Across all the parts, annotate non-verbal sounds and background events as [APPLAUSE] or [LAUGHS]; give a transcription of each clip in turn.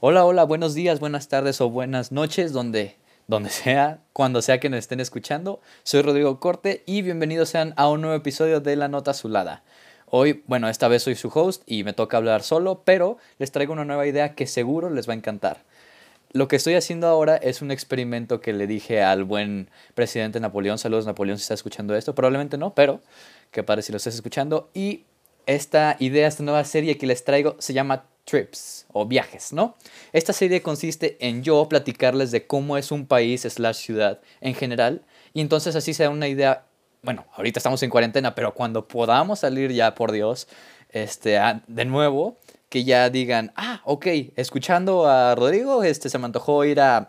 Hola, hola, buenos días, buenas tardes o buenas noches, donde, donde sea, cuando sea que nos estén escuchando. Soy Rodrigo Corte y bienvenidos sean a un nuevo episodio de La Nota Azulada. Hoy, bueno, esta vez soy su host y me toca hablar solo, pero les traigo una nueva idea que seguro les va a encantar. Lo que estoy haciendo ahora es un experimento que le dije al buen presidente Napoleón. Saludos, Napoleón, si está escuchando esto. Probablemente no, pero que padre si lo estás escuchando. Y esta idea, esta nueva serie que les traigo se llama Trips o viajes, ¿no? Esta serie consiste en yo platicarles de cómo es un país slash ciudad en general y entonces así se da una idea, bueno, ahorita estamos en cuarentena, pero cuando podamos salir ya, por Dios, este, de nuevo, que ya digan, ah, ok, escuchando a Rodrigo, este, se me antojó ir a,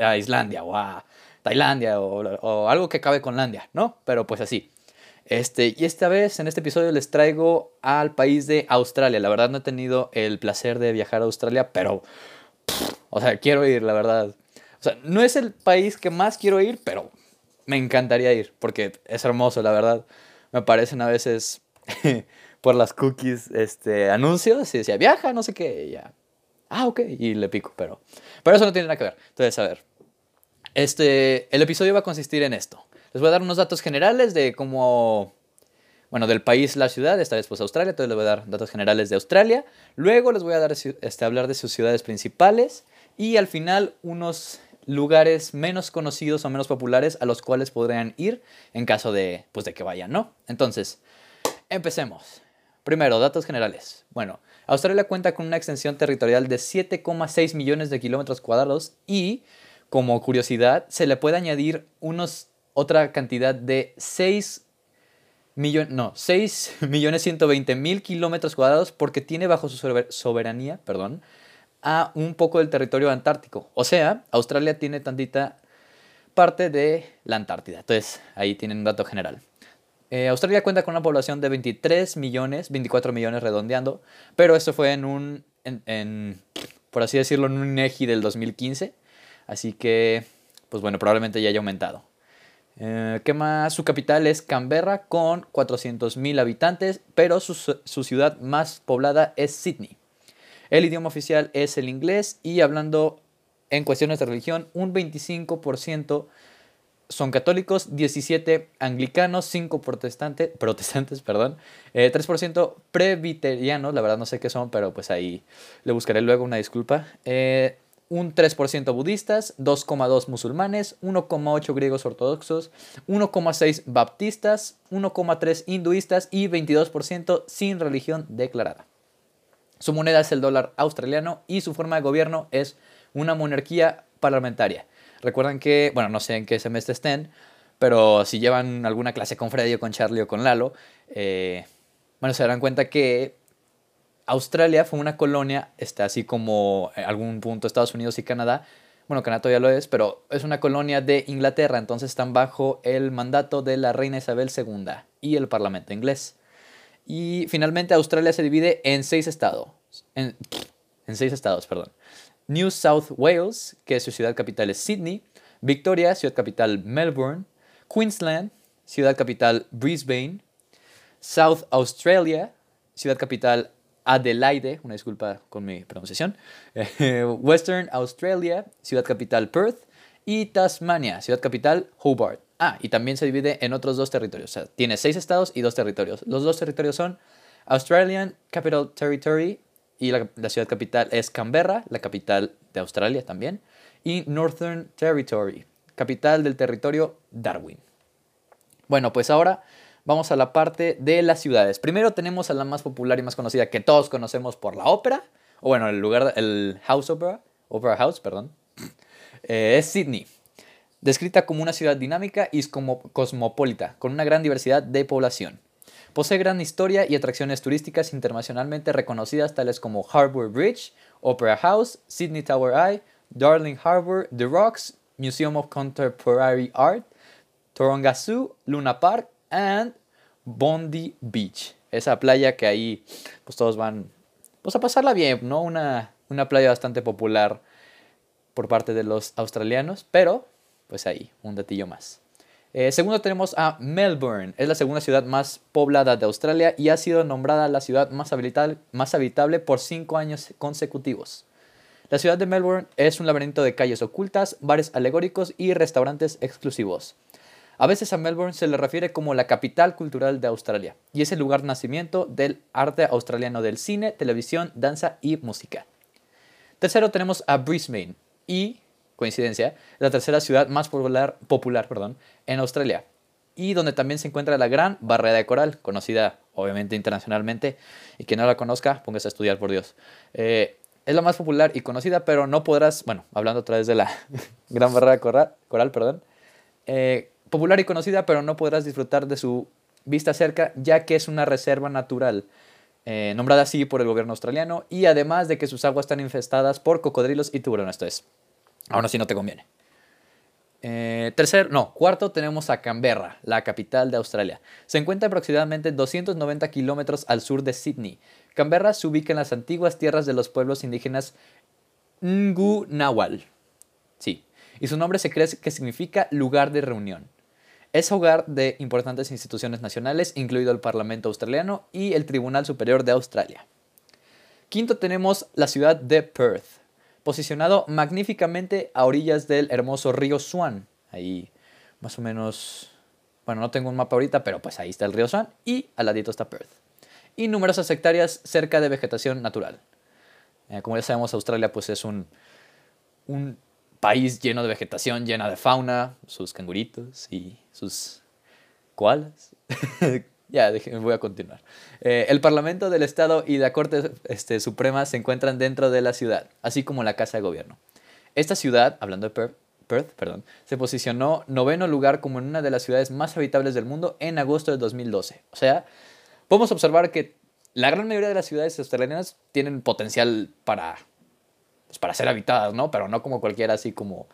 a Islandia o a Tailandia o, o algo que acabe con Landia, ¿no? Pero pues así. Este, y esta vez, en este episodio, les traigo al país de Australia. La verdad no he tenido el placer de viajar a Australia, pero, o sea, quiero ir, la verdad. O sea, no es el país que más quiero ir, pero me encantaría ir, porque es hermoso, la verdad. Me aparecen a veces [LAUGHS] por las cookies este, anuncios y decía, viaja, no sé qué, ya. Ah, ok, y le pico, pero, pero eso no tiene nada que ver. Entonces, a ver, este, el episodio va a consistir en esto. Les voy a dar unos datos generales de cómo, bueno, del país, la ciudad, esta vez pues Australia, entonces les voy a dar datos generales de Australia. Luego les voy a dar, este, hablar de sus ciudades principales y al final unos lugares menos conocidos o menos populares a los cuales podrían ir en caso de, pues, de que vayan, ¿no? Entonces, empecemos. Primero, datos generales. Bueno, Australia cuenta con una extensión territorial de 7,6 millones de kilómetros cuadrados y, como curiosidad, se le puede añadir unos otra cantidad de 6 [LAUGHS] millones, no, 6 millones 120 mil kilómetros cuadrados porque tiene bajo su soberanía, perdón, a un poco del territorio antártico. O sea, Australia tiene tantita parte de la Antártida. Entonces, ahí tienen un dato general. Eh, Australia cuenta con una población de 23 millones, 24 millones redondeando, pero esto fue en un, en, por así decirlo, en un INEGI del 2015. Así que, pues bueno, probablemente ya haya aumentado. Eh, ¿Qué más? Su capital es Canberra con 400.000 habitantes, pero su, su, ciudad más poblada es Sydney. El idioma oficial es el inglés y hablando en cuestiones de religión, un 25% son católicos, 17 anglicanos, 5 protestantes, protestantes, [LAUGHS] perdón, 3% eh, presbiterianos, la verdad no sé qué son, pero pues ahí le buscaré luego una disculpa. Eh, un 3% budistas, 2,2 musulmanes, 1,8 griegos ortodoxos, 1,6 baptistas, 1,3 hinduistas y 22% sin religión declarada. Su moneda es el dólar australiano y su forma de gobierno es una monarquía parlamentaria. Recuerden que, bueno, no sé en qué semestre estén, pero si llevan alguna clase con Freddy o con Charlie o con Lalo, eh, bueno, se darán cuenta que Australia fue una colonia, está así como en algún punto Estados Unidos y Canadá. Bueno, Canadá todavía lo es, pero es una colonia de Inglaterra, entonces están bajo el mandato de la reina Isabel II y el Parlamento inglés. Y finalmente Australia se divide en seis estados. En seis estados, perdón. New South Wales, que su ciudad capital es Sydney. Victoria, ciudad capital Melbourne. Queensland, ciudad capital Brisbane. South Australia, ciudad capital Adelaide, una disculpa con mi pronunciación, [LAUGHS] Western Australia, ciudad capital Perth, y Tasmania, ciudad capital Hobart. Ah, y también se divide en otros dos territorios. O sea, tiene seis estados y dos territorios. Los dos territorios son Australian Capital Territory y la, la, ciudad capital es Canberra, la capital de Australia también, y Northern Territory, capital del territorio Darwin. Bueno, pues ahora vamos a la parte de las ciudades. Primero tenemos a la más popular y más conocida que todos conocemos por la ópera, o bueno, el lugar, el House Opera, Opera House, perdón, [LAUGHS] eh, es Sydney. Descrita como una ciudad dinámica y como cosmopolita, con una gran diversidad de población. Posee gran historia y atracciones turísticas internacionalmente reconocidas tales como Harbour Bridge, Opera House, Sydney Tower Eye, Darling Harbour, The Rocks, Museum of Contemporary Art, Toronga Zoo, Luna Park and Bondi Beach. Esa playa que ahí pues todos van pues a pasarla bien, ¿no? Una, una playa bastante popular por parte de los australianos, pero pues ahí, un datillo más. Eh, segundo tenemos a Melbourne, es la segunda ciudad más poblada de Australia y ha sido nombrada la ciudad más habitable, más habitable por cinco años consecutivos. La ciudad de Melbourne es un laberinto de calles ocultas, bares alegóricos y restaurantes exclusivos. A veces a Melbourne se le refiere como la capital cultural de Australia y es el lugar de nacimiento del arte australiano del cine, televisión, danza y música. Tercero tenemos a Brisbane y, coincidencia, la tercera ciudad más popular, popular perdón, en Australia y donde también se encuentra la Gran Barrera de Coral, conocida obviamente internacionalmente y quien no la conozca, póngase a estudiar por Dios. Eh, es la más popular y conocida, pero no podrás, bueno, hablando a través de la [LAUGHS] Gran Barrera de Coral, coral perdón, eh, popular y conocida, pero no podrás disfrutar de su vista cerca, ya que es una reserva natural eh, nombrada así por el gobierno australiano, y además de que sus aguas están infestadas por cocodrilos y tiburones. Esto es, aún así no te conviene. Eh, tercer, no, cuarto tenemos a Canberra, la capital de Australia. Se encuentra aproximadamente 290 kilómetros al sur de Sydney. Canberra se ubica en las antiguas tierras de los pueblos indígenas Nawal. Sí, y su nombre se cree que significa lugar de reunión. Es hogar de importantes instituciones nacionales, incluido el Parlamento australiano y el Tribunal Superior de Australia. Quinto tenemos la ciudad de Perth, posicionado magníficamente a orillas del hermoso río Swan. Ahí más o menos, bueno, no tengo un mapa ahorita, pero pues ahí está el río Swan y al ladito está Perth. Y numerosas hectáreas cerca de vegetación natural. Eh, como ya sabemos, Australia pues es un, un país lleno de vegetación, llena de fauna, sus canguritos y sus koalas. [LAUGHS] ya, voy a continuar. Eh, el Parlamento del Estado y la Corte este, Suprema se encuentran dentro de la ciudad, así como la Casa de Gobierno. Esta ciudad, hablando de Perth, Perth perdón, se posicionó noveno lugar como en una de las ciudades más habitables del mundo en agosto de 2012. O sea, podemos observar que la gran mayoría de las ciudades australianas tienen potencial para pues, para ser habitadas, ¿no? Pero no como cualquiera así como,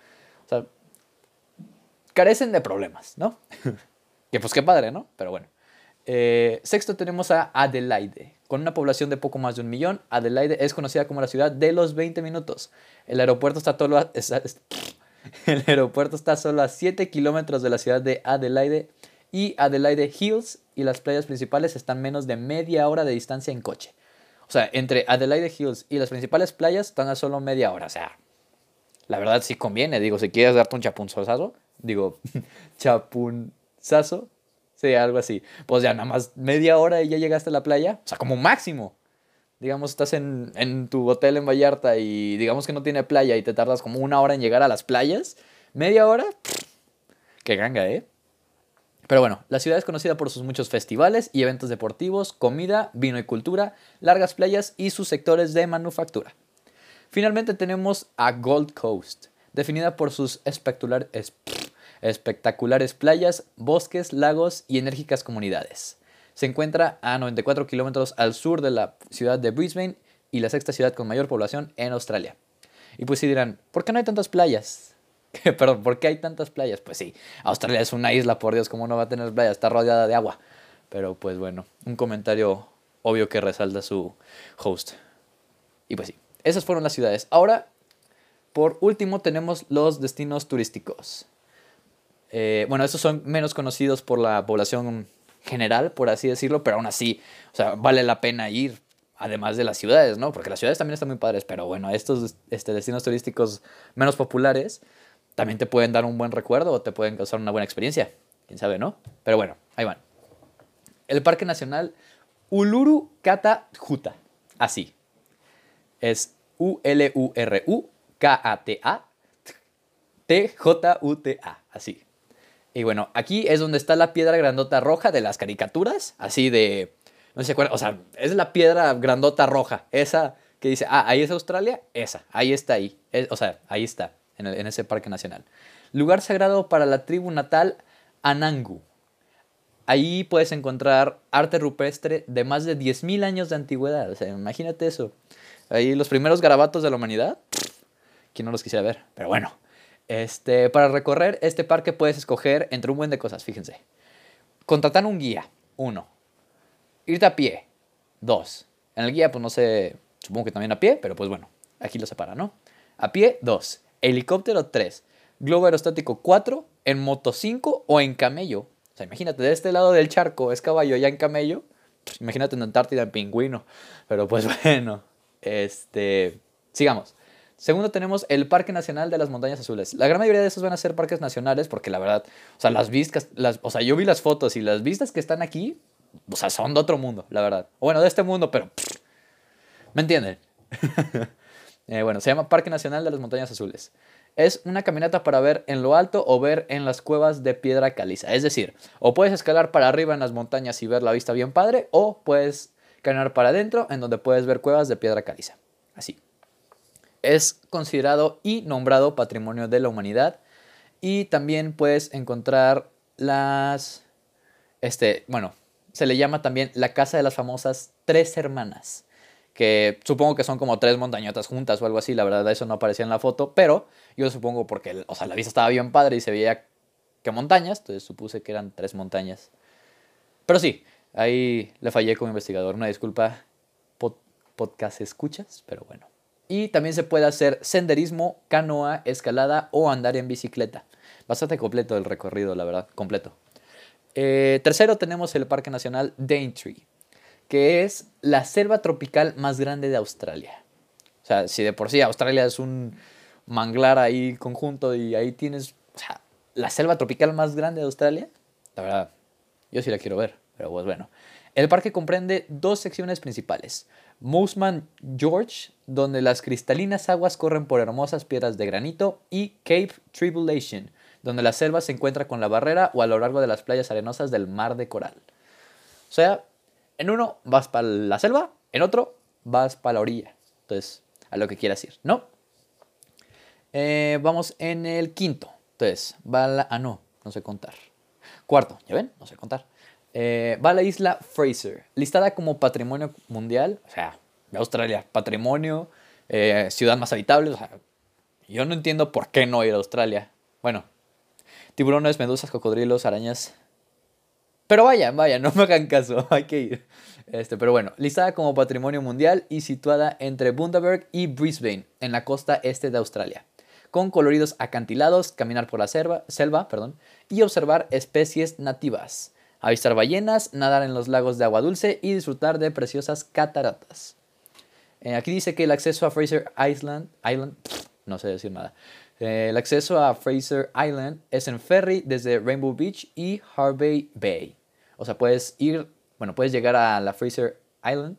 carecen de problemas, ¿no? [LAUGHS] que pues qué padre, ¿no? Pero bueno. Eh, sexto tenemos a Adelaide. Con una población de poco más de un millón, Adelaide es conocida como la ciudad de los 20 minutos. El aeropuerto está, todo el aeropuerto está solo a 7 [LAUGHS] kilómetros de la ciudad de Adelaide y Adelaide Hills y las playas principales están menos de media hora de distancia en coche. Sea, entre Adelaide Hills y las principales playas están a solo media hora. O sea, la verdad sí conviene. Digo, si quieres darte un chapunzazo, digo, [LAUGHS] chapunzazo, sí, algo así. Pues ya nada más media hora y ya llegaste a la playa. O sea, como máximo. Digamos, estás en, en tu hotel en Vallarta y digamos que no tiene playa y te tardas como una hora en llegar a las playas. Media hora, qué ganga, ¿eh? Pero bueno, la ciudad es conocida por sus muchos festivales y eventos deportivos, comida, vino y cultura, largas playas y sus sectores de manufactura. Finalmente tenemos a Gold Coast, definida por sus espectaculares playas, bosques, lagos y enérgicas comunidades. Se encuentra a 94 kilómetros al sur de la ciudad de Brisbane y la sexta ciudad con mayor población en Australia. Y pues si dirán, ¿por qué no hay tantas playas? [LAUGHS] Perdón, ¿por qué hay tantas playas? Pues sí, Australia es una isla, por Dios, ¿cómo no va a tener playas? Está rodeada de agua. Pero pues bueno, un comentario obvio que resalta su host. Y pues sí, esas fueron las ciudades. Ahora, por último, tenemos los destinos turísticos. Eh, bueno, estos son menos conocidos por la población general, por así decirlo, pero aún así, o sea, vale la pena ir, además de las ciudades, ¿no? Porque las ciudades también están muy padres, pero bueno, estos este, destinos turísticos menos populares también te pueden dar un buen recuerdo o te pueden causar una buena experiencia. Quién sabe, ¿no? Pero bueno, ahí van. El Parque Nacional Uluru Kata Juta. Así. Es U-L-U-R-U-K-A-T-A. T-J-U-T-A. Así. Y bueno, aquí es donde está la piedra grandota roja de las caricaturas. Así de. No se acuerdan. O sea, es la piedra grandota roja. Esa que dice, ah, ahí es Australia. Esa. Ahí está ahí. o sea, ahí está en, ese parque nacional. Lugar sagrado para la tribu natal Anangu. Ahí puedes encontrar arte rupestre de más de 10.000 años de antigüedad. O sea, imagínate eso. Ahí los primeros garabatos de la humanidad. ¿Quién no los quisiera ver? Pero bueno. Este, para recorrer este parque puedes escoger entre un buen de cosas, fíjense. Contratar un guía, uno. Irte a pie, dos. En el guía, pues no sé, supongo que también a pie, pero pues bueno, aquí lo separa, ¿no? A pie, dos helicóptero 3, globo aerostático 4, en moto 5 o en camello. O sea, imagínate, de este lado del charco es caballo, ya en camello. Pues, imagínate en Antártida en pingüino. Pero pues [LAUGHS] bueno, este, sigamos. Segundo tenemos el Parque Nacional de las Montañas Azules. La gran mayoría de esos van a ser parques nacionales porque la verdad, o sea, las vistas, las, o sea, yo vi las fotos y las vistas que están aquí, o sea, son de otro mundo, la verdad. O bueno, de este mundo, pero... ¿Me entienden? [LAUGHS] Eh, bueno, se llama Parque Nacional de las Montañas Azules. Es una caminata para ver en lo alto o ver en las cuevas de piedra caliza. Es decir, o puedes escalar para arriba en las montañas y ver la vista bien padre, o puedes caminar para adentro en donde puedes ver cuevas de piedra caliza. Así. Es considerado y nombrado Patrimonio de la Humanidad. Y también puedes encontrar las... Este, bueno, se le llama también la Casa de las famosas Tres Hermanas que supongo que son como tres montañotas juntas o algo así, la verdad eso no aparecía en la foto, pero yo supongo porque, o sea, la vista estaba bien padre y se veía que montañas, entonces supuse que eran tres montañas. Pero sí, ahí le fallé como investigador, una disculpa, podcast escuchas, pero bueno. Y también se puede hacer senderismo, canoa, escalada o andar en bicicleta. Bastante completo el recorrido, la verdad, completo. Eh, tercero tenemos el Parque Nacional Daintree que es la selva tropical más grande de Australia. O sea, si de por sí Australia es un manglar ahí conjunto y ahí tienes, la selva tropical más grande de Australia, la verdad, yo sí la quiero ver, pero pues bueno. El parque comprende dos secciones principales. Mooseman George, donde las cristalinas aguas corren por hermosas piedras de granito, y Cape Tribulation, donde la selva se encuentra con la barrera o a lo largo de las playas arenosas del mar de coral. O sea, en uno vas para la selva, en otro vas para la orilla. Entonces, a lo que quieras ir, ¿no? Eh, vamos en el quinto. Entonces, va a la... Ah, no, no sé contar. Cuarto, ¿ya ven? No sé contar. Eh, va a la isla Fraser, listada como patrimonio mundial, o sea, Australia, patrimonio, eh, ciudad más habitable. O sea, yo no entiendo por qué no ir a Australia. Bueno, tiburones, medusas, cocodrilos, arañas, pero vaya, vaya, [LAUGHS] no me hagan caso, [LAUGHS] hay que ir. Este, pero bueno, listada como patrimonio mundial y situada entre Bundaberg y Brisbane, en la costa este de Australia. Con coloridos acantilados, caminar por la selva, selva perdón, y observar especies nativas. Avistar ballenas, nadar en los lagos de agua dulce y disfrutar de preciosas cataratas. Eh, aquí dice que el acceso a Fraser Island, Island no sé decir nada, el acceso a Fraser Island es en ferry desde Rainbow Beach y Harvey Bay. O sea, puedes ir, bueno, puedes llegar a la Fraser Island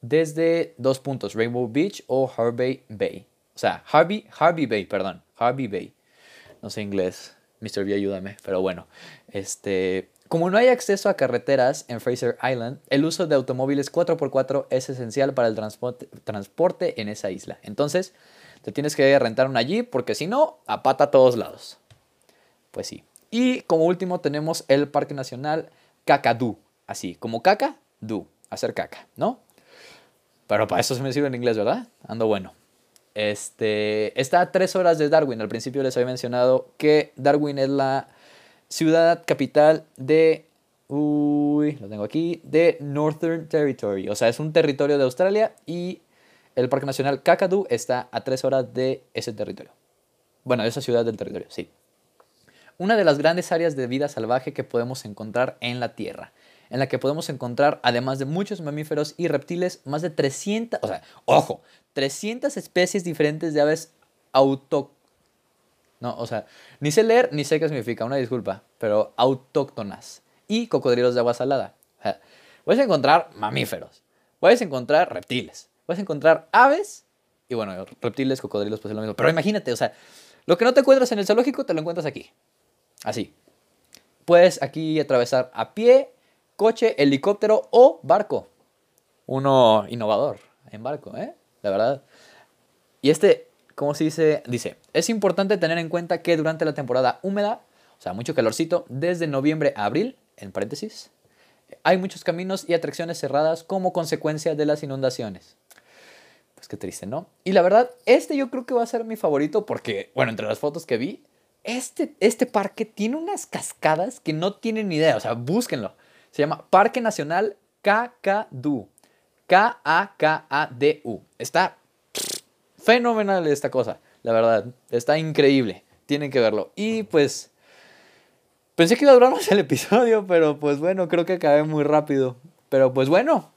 desde dos puntos, Rainbow Beach o Harvey Bay. O sea, Harvey, Harvey Bay, perdón, Harvey Bay. No sé inglés, Mr. B, ayúdame, pero bueno. Este, como no hay acceso a carreteras en Fraser Island, el uso de automóviles 4x4 es esencial para el transporte en esa isla. Entonces, te tienes que rentar una allí porque si no, a pata a todos lados. Pues sí. Y como último tenemos el Parque Nacional Kakadu. Así, como caca, do. Hacer caca, ¿no? Pero para eso se me sirve en inglés, ¿verdad? Ando bueno. Este, está a tres horas de Darwin. Al principio les había mencionado que Darwin es la ciudad capital de... Uy, lo tengo aquí. De Northern Territory. O sea, es un territorio de Australia y el Parque Nacional Kakadu está a tres horas de ese territorio. Bueno, de esa ciudad del territorio, sí. Una de las grandes áreas de vida salvaje que podemos encontrar en la Tierra, en la que podemos encontrar, además de muchos mamíferos y reptiles, más de 300, o sea, ojo, 300 especies diferentes de aves auto... No, o sea, ni sé leer ni sé qué significa, una disculpa, pero autóctonas y cocodrilos de agua salada. O sea, puedes encontrar mamíferos, puedes encontrar reptiles, Vas a encontrar aves y bueno, reptiles, cocodrilos, pues es lo mismo. Pero imagínate, o sea, lo que no te encuentras en el zoológico te lo encuentras aquí. Así. Puedes aquí atravesar a pie, coche, helicóptero o barco. Uno innovador en barco, ¿eh? La verdad. Y este, ¿cómo se dice? Dice, es importante tener en cuenta que durante la temporada húmeda, o sea, mucho calorcito, desde noviembre a abril, en paréntesis, hay muchos caminos y atracciones cerradas como consecuencia de las inundaciones. Pues qué triste, ¿no? Y la verdad, este yo creo que va a ser mi favorito porque, bueno, entre las fotos que vi, este, este parque tiene unas cascadas que no tienen ni idea, o sea, búsquenlo. Se llama Parque Nacional Kakadu. K-A-K-A-D-U. Está fenomenal esta cosa, la verdad. Está increíble. Tienen que verlo. Y pues pensé que iba a durar más el episodio, pero pues bueno, creo que acabé muy rápido. Pero pues bueno,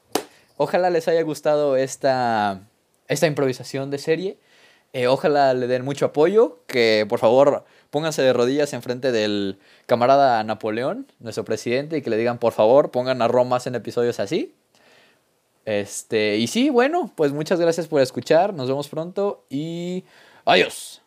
ojalá les haya gustado esta esta improvisación de serie. Eh, ojalá le den mucho apoyo, que por favor pónganse de rodillas enfrente del camarada Napoleón, nuestro presidente, y que le digan por favor pongan a Roma en episodios así. Este, y sí, bueno, pues muchas gracias por escuchar, nos vemos pronto y adiós.